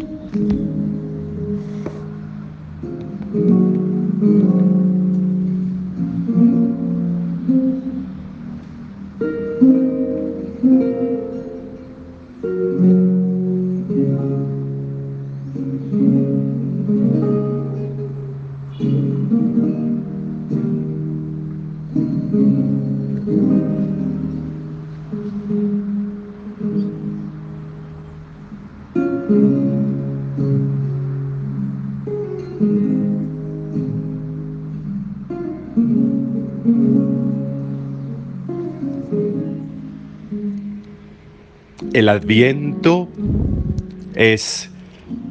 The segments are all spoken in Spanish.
thank you El adviento es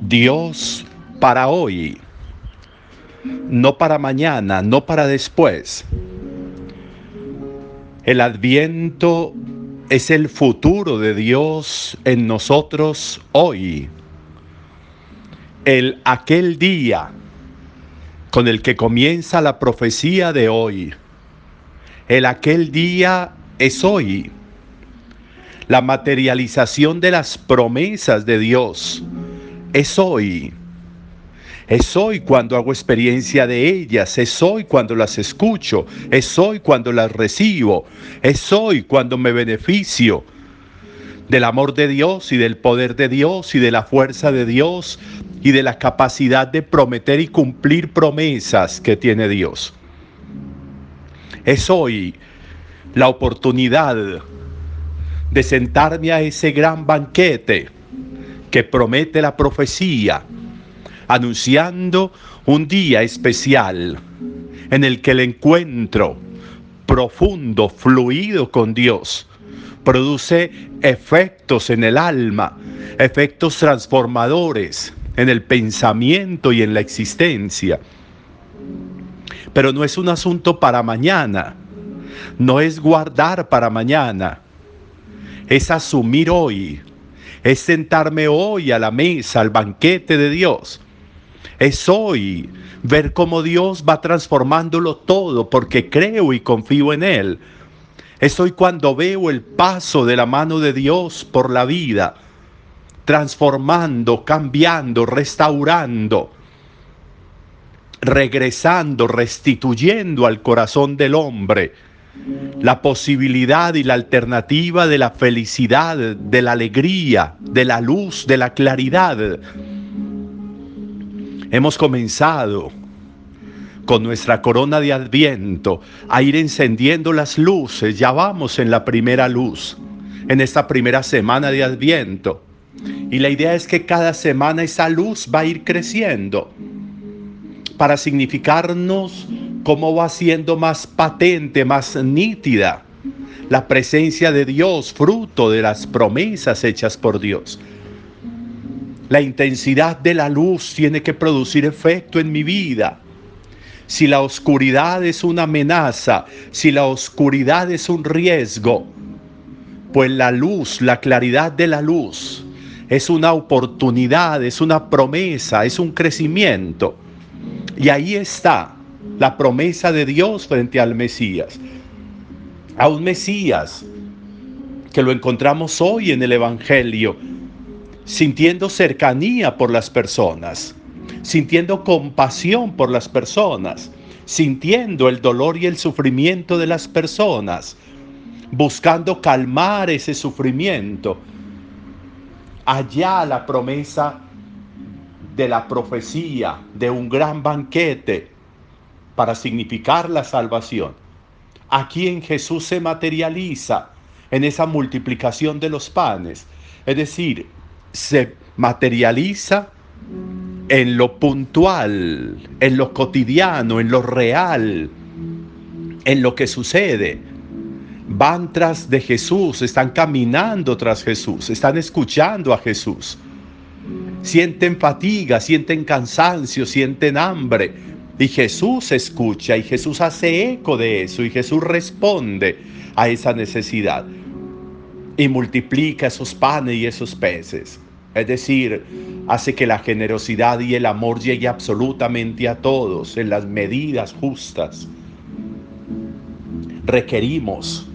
Dios para hoy, no para mañana, no para después. El adviento es el futuro de Dios en nosotros hoy. El aquel día con el que comienza la profecía de hoy. El aquel día es hoy la materialización de las promesas de Dios es hoy. Es hoy cuando hago experiencia de ellas, es hoy cuando las escucho, es hoy cuando las recibo, es hoy cuando me beneficio del amor de Dios y del poder de Dios y de la fuerza de Dios y de la capacidad de prometer y cumplir promesas que tiene Dios. Es hoy la oportunidad de sentarme a ese gran banquete que promete la profecía, anunciando un día especial en el que el encuentro profundo, fluido con Dios, produce efectos en el alma, efectos transformadores en el pensamiento y en la existencia. Pero no es un asunto para mañana, no es guardar para mañana, es asumir hoy, es sentarme hoy a la mesa, al banquete de Dios. Es hoy ver cómo Dios va transformándolo todo porque creo y confío en Él. Es hoy cuando veo el paso de la mano de Dios por la vida, transformando, cambiando, restaurando, regresando, restituyendo al corazón del hombre la posibilidad y la alternativa de la felicidad, de la alegría, de la luz, de la claridad. Hemos comenzado con nuestra corona de adviento a ir encendiendo las luces. Ya vamos en la primera luz, en esta primera semana de adviento. Y la idea es que cada semana esa luz va a ir creciendo para significarnos cómo va siendo más patente, más nítida la presencia de Dios, fruto de las promesas hechas por Dios. La intensidad de la luz tiene que producir efecto en mi vida. Si la oscuridad es una amenaza, si la oscuridad es un riesgo, pues la luz, la claridad de la luz, es una oportunidad, es una promesa, es un crecimiento. Y ahí está la promesa de Dios frente al Mesías. A un Mesías que lo encontramos hoy en el Evangelio, sintiendo cercanía por las personas, sintiendo compasión por las personas, sintiendo el dolor y el sufrimiento de las personas, buscando calmar ese sufrimiento. Allá la promesa de la profecía de un gran banquete para significar la salvación. Aquí en Jesús se materializa en esa multiplicación de los panes. Es decir, se materializa en lo puntual, en lo cotidiano, en lo real, en lo que sucede. Van tras de Jesús, están caminando tras Jesús, están escuchando a Jesús. Sienten fatiga, sienten cansancio, sienten hambre, y Jesús escucha y Jesús hace eco de eso y Jesús responde a esa necesidad y multiplica esos panes y esos peces. Es decir, hace que la generosidad y el amor llegue absolutamente a todos en las medidas justas. Requerimos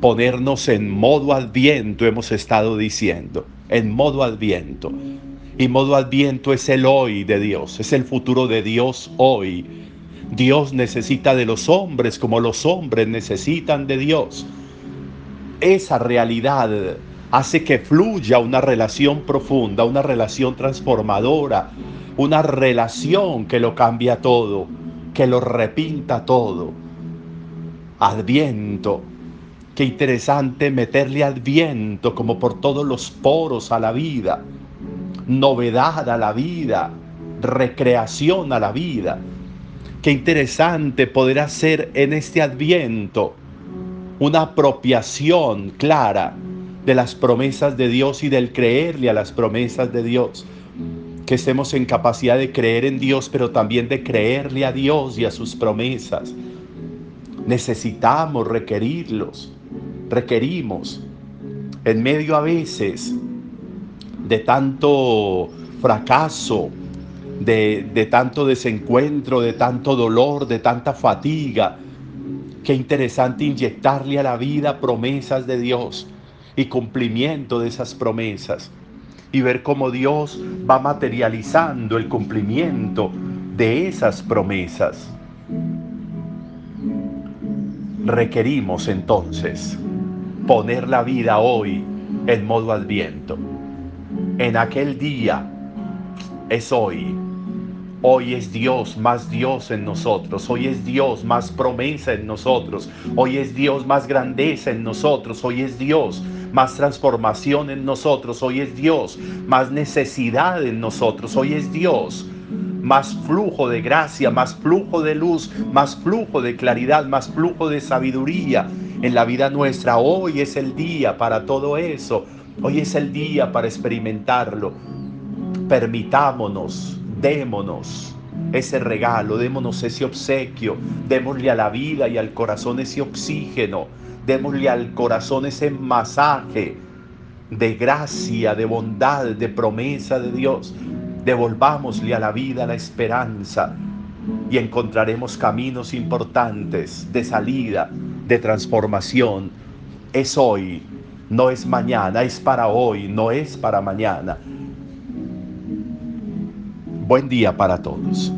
ponernos en modo adviento, hemos estado diciendo, en modo adviento. Y modo adviento es el hoy de Dios, es el futuro de Dios hoy. Dios necesita de los hombres como los hombres necesitan de Dios. Esa realidad hace que fluya una relación profunda, una relación transformadora, una relación que lo cambia todo, que lo repinta todo. Adviento. Qué interesante meterle adviento como por todos los poros a la vida novedad a la vida, recreación a la vida. Qué interesante poder hacer en este adviento una apropiación clara de las promesas de Dios y del creerle a las promesas de Dios. Que estemos en capacidad de creer en Dios, pero también de creerle a Dios y a sus promesas. Necesitamos requerirlos, requerimos. En medio a veces de tanto fracaso, de, tanto desencuentro, de tanto dolor, de tanta fatiga. Qué interesante inyectarle a la vida promesas de Dios y cumplimiento de esas promesas y ver cómo Dios va materializando el cumplimiento de esas promesas. Requerimos entonces poner la vida hoy en modo adviento en aquel día es hoy. Hoy es Dios más Dios en nosotros. Hoy es Dios más promesa en nosotros. Hoy es Dios más grandeza en nosotros. Hoy es Dios más transformación en nosotros. Hoy es Dios más necesidad en nosotros. Hoy es Dios más flujo de gracia, más flujo de luz, más flujo de claridad, más flujo de sabiduría en la vida nuestra. Hoy es el día para todo eso. Hoy es el día para experimentarlo. Permitámonos, démonos ese regalo, démonos ese obsequio, démosle a la vida y al corazón ese oxígeno, démosle al corazón ese masaje de gracia, de bondad, de promesa de Dios. Devolvámosle a la vida la esperanza y encontraremos caminos importantes de salida, de transformación. Es hoy no es mañana, es para hoy, no es para mañana. Buen día para todos.